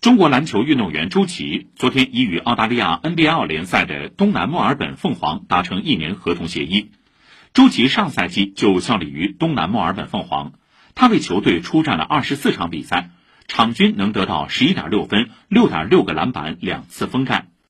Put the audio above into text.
中国篮球运动员朱琦昨天已与澳大利亚 NBL 联赛的东南墨尔本凤凰达成一年合同协议。朱琦上赛季就效力于东南墨尔本凤凰，他为球队出战了二十四场比赛，场均能得到十一点六分、六点六个篮板、两次封盖。